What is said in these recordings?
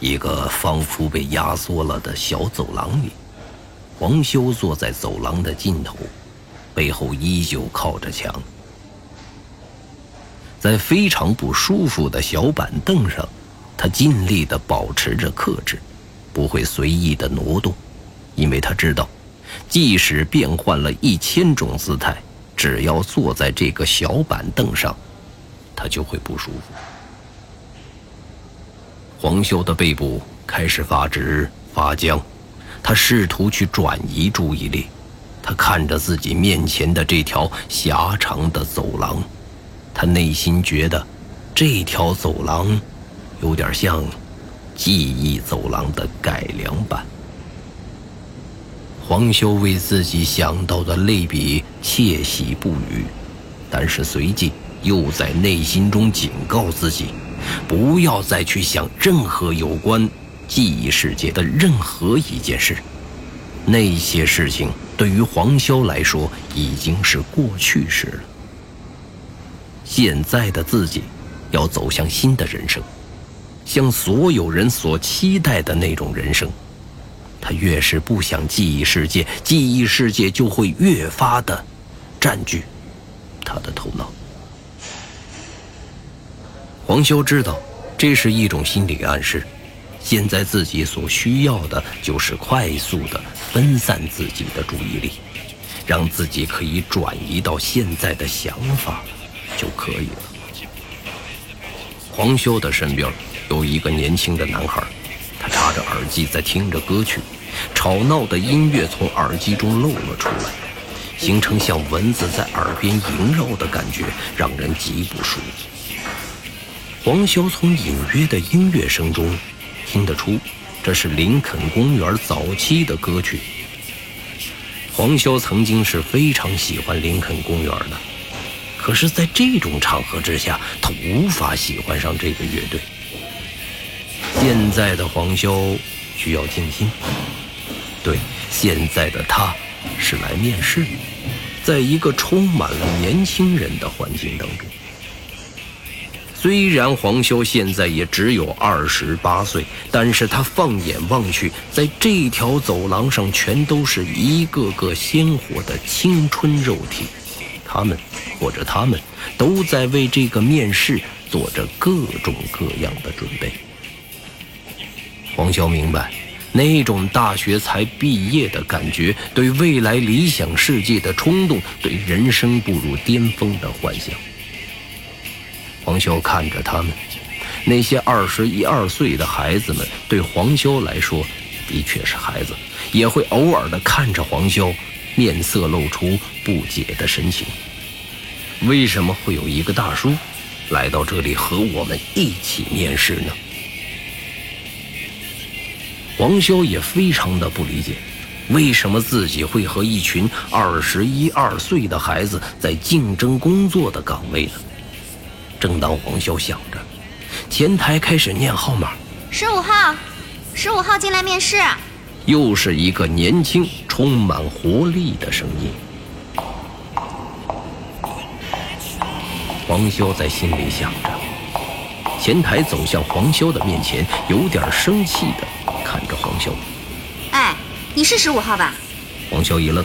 一个仿佛被压缩了的小走廊里，黄修坐在走廊的尽头，背后依旧靠着墙。在非常不舒服的小板凳上，他尽力地保持着克制，不会随意的挪动，因为他知道，即使变换了一千种姿态，只要坐在这个小板凳上，他就会不舒服。黄修的背部开始发直发僵，他试图去转移注意力。他看着自己面前的这条狭长的走廊，他内心觉得，这条走廊有点像记忆走廊的改良版。黄修为自己想到的类比窃喜不语，但是随即又在内心中警告自己。不要再去想任何有关记忆世界的任何一件事，那些事情对于黄潇来说已经是过去式了。现在的自己要走向新的人生，像所有人所期待的那种人生。他越是不想记忆世界，记忆世界就会越发的占据他的头脑。黄修知道，这是一种心理暗示。现在自己所需要的就是快速的分散自己的注意力，让自己可以转移到现在的想法就可以了。黄修的身边有一个年轻的男孩，他插着耳机在听着歌曲，吵闹的音乐从耳机中漏了出来，形成像蚊子在耳边萦绕的感觉，让人极不舒服。黄潇从隐约的音乐声中听得出，这是林肯公园早期的歌曲。黄潇曾经是非常喜欢林肯公园的，可是，在这种场合之下，他无法喜欢上这个乐队。现在的黄潇需要静心。对，现在的他是来面试，在一个充满了年轻人的环境当中。虽然黄潇现在也只有二十八岁，但是他放眼望去，在这条走廊上全都是一个个鲜活的青春肉体，他们或者他们都在为这个面试做着各种各样的准备。黄潇明白，那种大学才毕业的感觉，对未来理想世界的冲动，对人生步入巅峰的幻想。黄潇看着他们，那些二十一二岁的孩子们，对黄潇来说的确是孩子，也会偶尔的看着黄潇，面色露出不解的神情。为什么会有一个大叔来到这里和我们一起面试呢？黄潇也非常的不理解，为什么自己会和一群二十一二岁的孩子在竞争工作的岗位呢？正当黄潇想着，前台开始念号码。十五号，十五号进来面试。又是一个年轻、充满活力的声音。黄潇在心里想着，前台走向黄潇的面前，有点生气的看着黄潇。哎，你是十五号吧？黄潇一愣，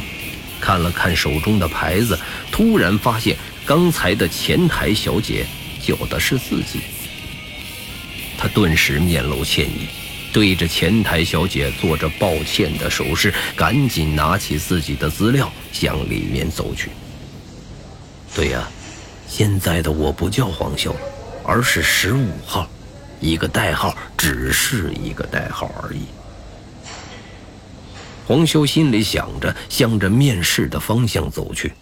看了看手中的牌子，突然发现刚才的前台小姐。叫的是自己，他顿时面露歉意，对着前台小姐做着抱歉的手势，赶紧拿起自己的资料向里面走去。对呀，现在的我不叫黄潇，而是十五号，一个代号，只是一个代号而已。黄修心里想着，向着面试的方向走去。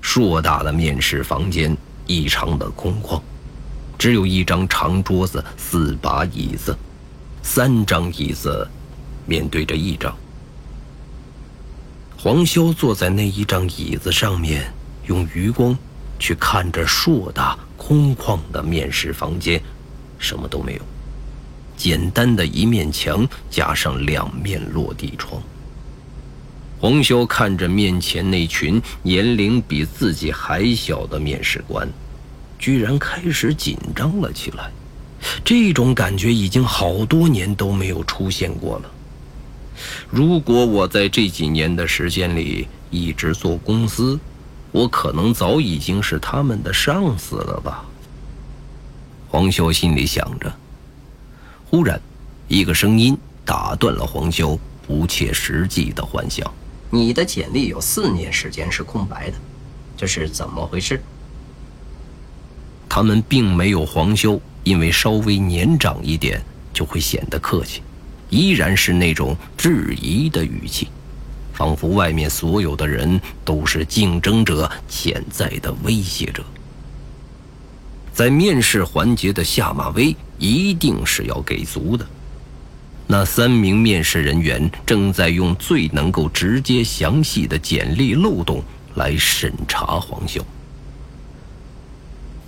硕大的面试房间。异常的空旷，只有一张长桌子，四把椅子，三张椅子面对着一张。黄潇坐在那一张椅子上面，用余光去看着硕大空旷的面试房间，什么都没有，简单的一面墙加上两面落地窗。黄潇看着面前那群年龄比自己还小的面试官，居然开始紧张了起来。这种感觉已经好多年都没有出现过了。如果我在这几年的时间里一直做公司，我可能早已经是他们的上司了吧？黄修心里想着。忽然，一个声音打断了黄修不切实际的幻想：“你的简历有四年时间是空白的，这是怎么回事？”他们并没有黄修，因为稍微年长一点就会显得客气，依然是那种质疑的语气，仿佛外面所有的人都是竞争者、潜在的威胁者。在面试环节的下马威一定是要给足的。那三名面试人员正在用最能够直接详细的简历漏洞来审查黄潇。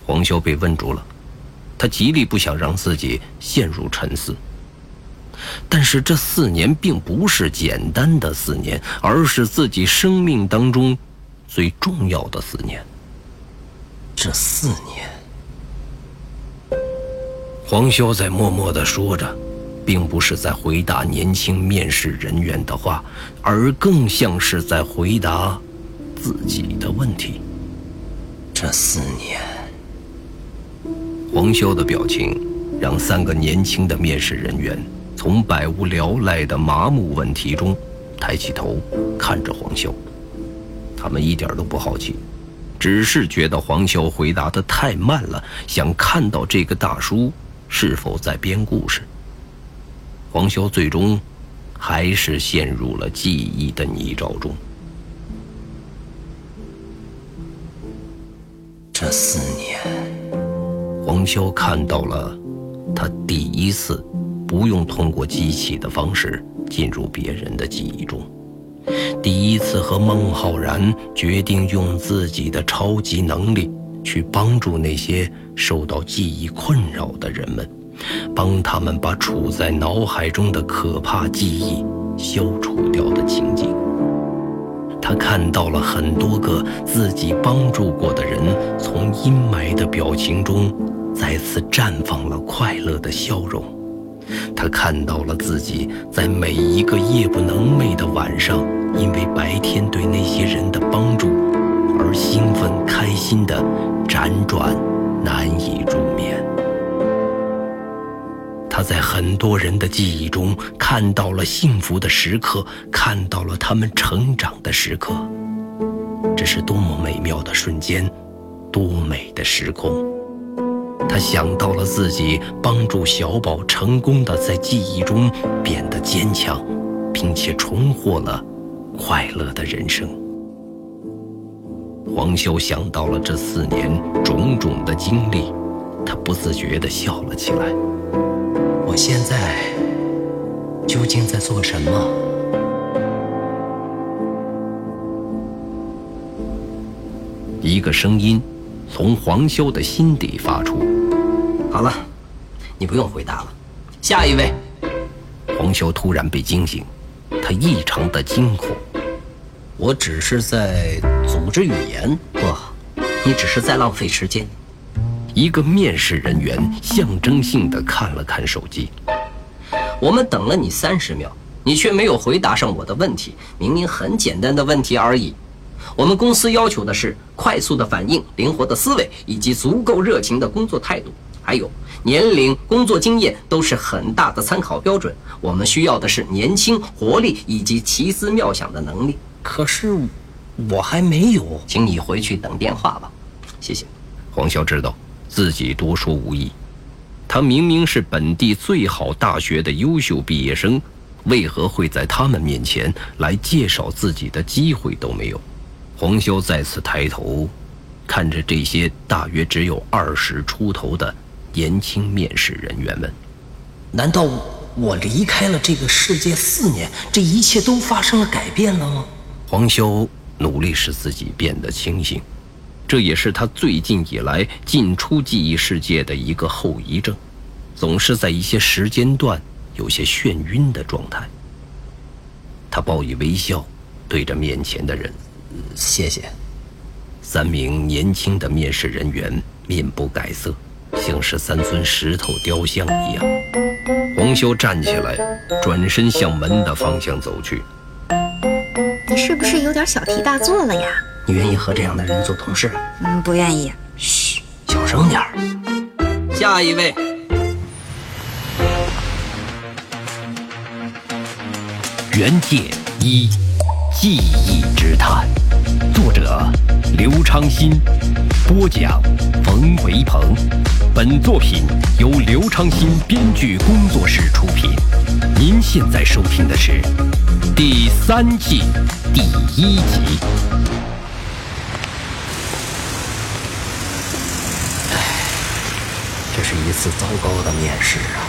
黄潇被问住了，他极力不想让自己陷入沉思。但是这四年并不是简单的四年，而是自己生命当中最重要的四年。这四年，黄潇在默默地说着，并不是在回答年轻面试人员的话，而更像是在回答自己的问题。这四年。黄潇的表情，让三个年轻的面试人员从百无聊赖的麻木问题中抬起头看着黄潇。他们一点都不好奇，只是觉得黄潇回答的太慢了，想看到这个大叔是否在编故事。黄潇最终还是陷入了记忆的泥沼中。这四年。黄潇看到了，他第一次不用通过机器的方式进入别人的记忆中，第一次和孟浩然决定用自己的超级能力去帮助那些受到记忆困扰的人们，帮他们把处在脑海中的可怕记忆消除掉的情景。他看到了很多个自己帮助过的人从阴霾的表情中。再次绽放了快乐的笑容，他看到了自己在每一个夜不能寐的晚上，因为白天对那些人的帮助而兴奋开心的辗转难以入眠。他在很多人的记忆中看到了幸福的时刻，看到了他们成长的时刻，这是多么美妙的瞬间，多美的时空。他想到了自己帮助小宝成功的在记忆中变得坚强，并且重获了快乐的人生。黄修想到了这四年种种的经历，他不自觉地笑了起来。我现在究竟在做什么？一个声音从黄修的心底发出。好了，你不用回答了。下一位，黄修突然被惊醒，他异常的惊恐。我只是在组织语言，不，你只是在浪费时间。一个面试人员象征性的看了看手机。我们等了你三十秒，你却没有回答上我的问题。明明很简单的问题而已。我们公司要求的是快速的反应、灵活的思维以及足够热情的工作态度。还有年龄、工作经验都是很大的参考标准。我们需要的是年轻、活力以及奇思妙想的能力。可是我还没有，请你回去等电话吧。谢谢。黄潇知道自己多说无益，他明明是本地最好大学的优秀毕业生，为何会在他们面前来介绍自己的机会都没有？黄潇再次抬头，看着这些大约只有二十出头的。年轻面试人员们，难道我离开了这个世界四年，这一切都发生了改变了吗？黄潇努力使自己变得清醒，这也是他最近以来进出记忆世界的一个后遗症，总是在一些时间段有些眩晕的状态。他报以微笑，对着面前的人：“谢谢。”三名年轻的面试人员面不改色。像是三尊石头雕像一样。黄修站起来，转身向门的方向走去。你是不是有点小题大做了呀？你愿意和这样的人做同事？嗯，不愿意。嘘，小声点儿。下一位，原界一记忆之谈，作者刘昌新，播讲冯维鹏。本作品由刘昌新编剧工作室出品。您现在收听的是第三季第一集。是一次糟糕的面试啊！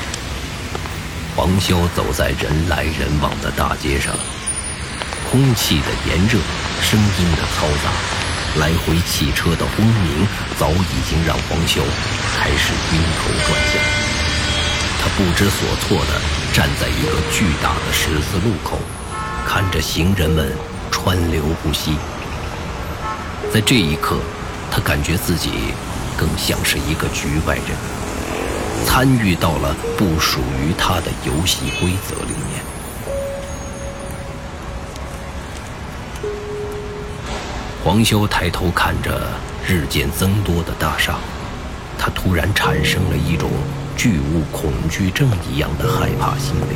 黄修走在人来人往的大街上，空气的炎热，声音的嘈杂，来回汽车的轰鸣，早已经让黄修开始晕头转向。他不知所措地站在一个巨大的十字路口，看着行人们川流不息。在这一刻，他感觉自己更像是一个局外人。参与到了不属于他的游戏规则里面。黄修抬头看着日渐增多的大厦，他突然产生了一种巨物恐惧症一样的害怕心理。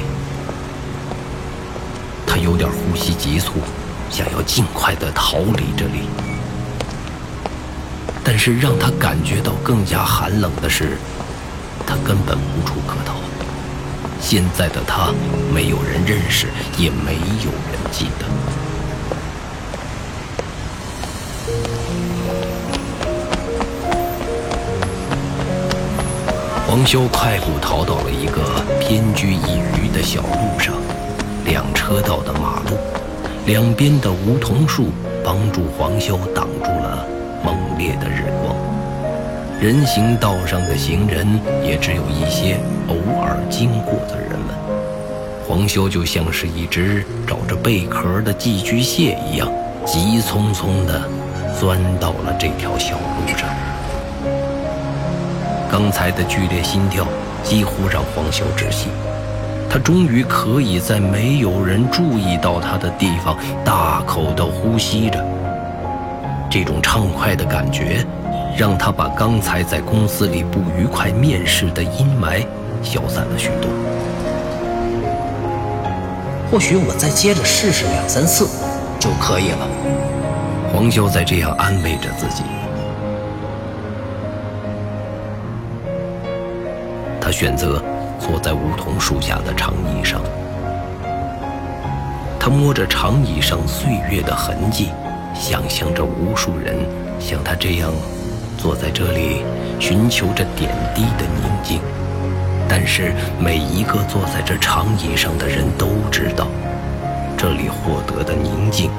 他有点呼吸急促，想要尽快的逃离这里。但是让他感觉到更加寒冷的是。他根本无处可逃。现在的他，没有人认识，也没有人记得。黄修快步逃到了一个偏居一隅的小路上，两车道的马路，两边的梧桐树帮助黄修挡住了猛烈的日光。人行道上的行人也只有一些偶尔经过的人们。黄修就像是一只找着贝壳的寄居蟹一样，急匆匆地钻到了这条小路上。刚才的剧烈心跳几乎让黄修窒息。他终于可以在没有人注意到他的地方大口地呼吸着。这种畅快的感觉。让他把刚才在公司里不愉快面试的阴霾消散了许多。或许我再接着试试两三次就可以了。黄潇在这样安慰着自己。他选择坐在梧桐树下的长椅上，他摸着长椅上岁月的痕迹，想象着无数人像他这样。坐在这里，寻求着点滴的宁静。但是每一个坐在这长椅上的人都知道，这里获得的宁静，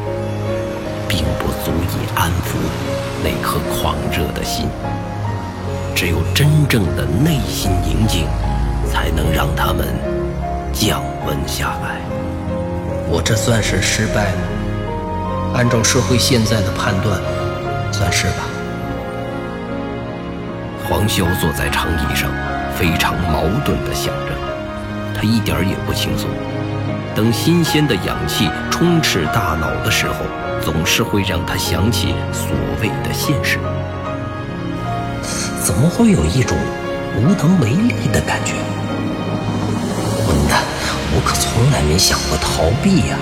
并不足以安抚那颗狂热的心。只有真正的内心宁静，才能让他们降温下来。我这算是失败吗？按照社会现在的判断，算是吧。黄潇坐在长椅上，非常矛盾地想着。他一点也不轻松。等新鲜的氧气充斥大脑的时候，总是会让他想起所谓的现实。怎么会有一种无能为力的感觉？混蛋！我可从来没想过逃避呀。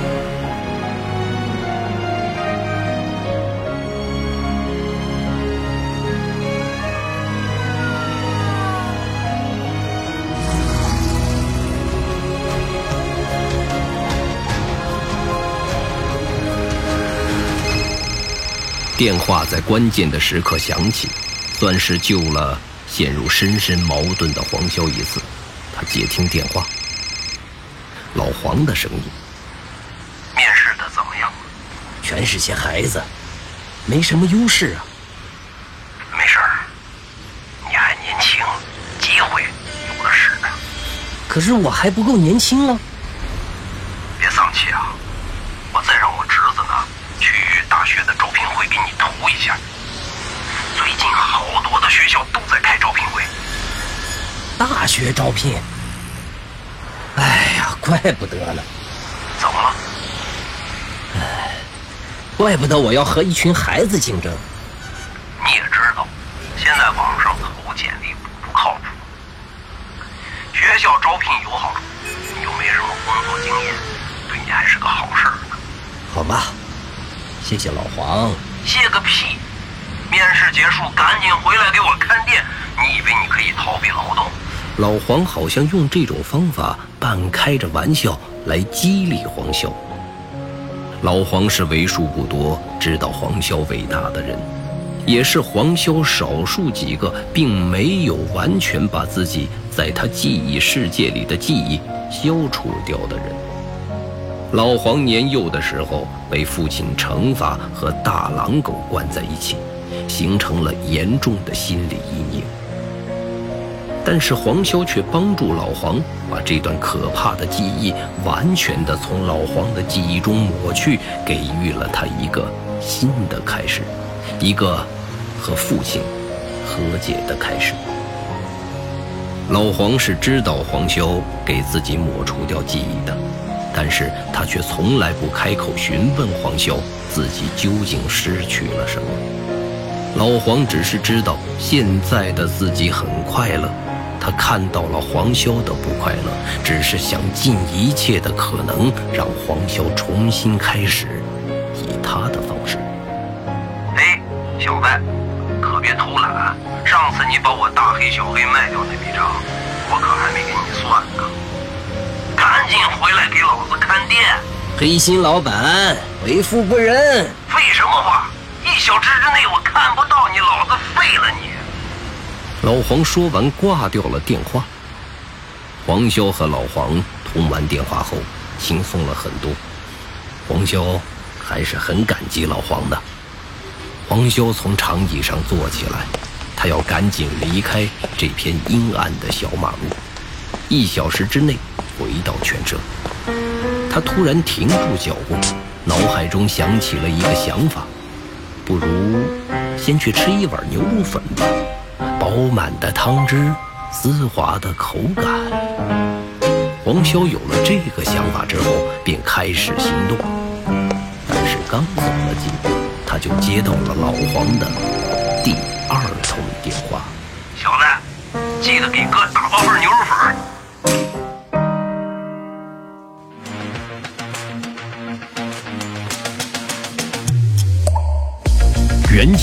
电话在关键的时刻响起，算是救了陷入深深矛盾的黄潇一次。他接听电话，老黄的声音：“面试的怎么样？全是些孩子，没什么优势啊。没事儿，你还年轻，机会有的是。可是我还不够年轻啊。”在开招聘会，大学招聘。哎呀，怪不得呢。怎么了？哎怪不得我要和一群孩子竞争。你也知道，现在网上投简历不靠谱。学校招聘有好处，你又没什么工作经验，对你还是个好事儿呢。好吧，谢谢老黄。谢个屁！面试结束，赶紧回来给我看店。你以为你可以逃避劳动？老黄好像用这种方法半开着玩笑来激励黄潇。老黄是为数不多知道黄潇伟大的人，也是黄潇少数几个并没有完全把自己在他记忆世界里的记忆消除掉的人。老黄年幼的时候被父亲惩罚和大狼狗关在一起，形成了严重的心理阴影。但是黄潇却帮助老黄把这段可怕的记忆完全的从老黄的记忆中抹去，给予了他一个新的开始，一个和父亲和解的开始。老黄是知道黄潇给自己抹除掉记忆的，但是他却从来不开口询问黄潇自己究竟失去了什么。老黄只是知道现在的自己很快乐。他看到了黄潇的不快乐，只是想尽一切的可能让黄潇重新开始，以他的方式。哎，小子，可别偷懒！上次你把我大黑小黑卖掉那笔账，我可还没给你算呢。赶紧回来给老子看店！黑心老板，为富不仁。废什么话！一小时之内我看不到你，老子废了你！老黄说完，挂掉了电话。黄潇和老黄通完电话后，轻松了很多。黄潇还是很感激老黄的。黄潇从长椅上坐起来，他要赶紧离开这片阴暗的小马路，一小时之内回到犬舍。他突然停住脚步，脑海中想起了一个想法：不如先去吃一碗牛肉粉吧。饱满的汤汁，丝滑的口感。黄潇有了这个想法之后，便开始行动。但是刚走了几步，他就接到了老黄的第二通电话：“小子，记得给哥打包份牛肉粉。”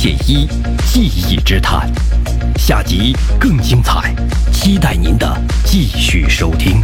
解一记忆之谈。下集更精彩期待您的继续收听。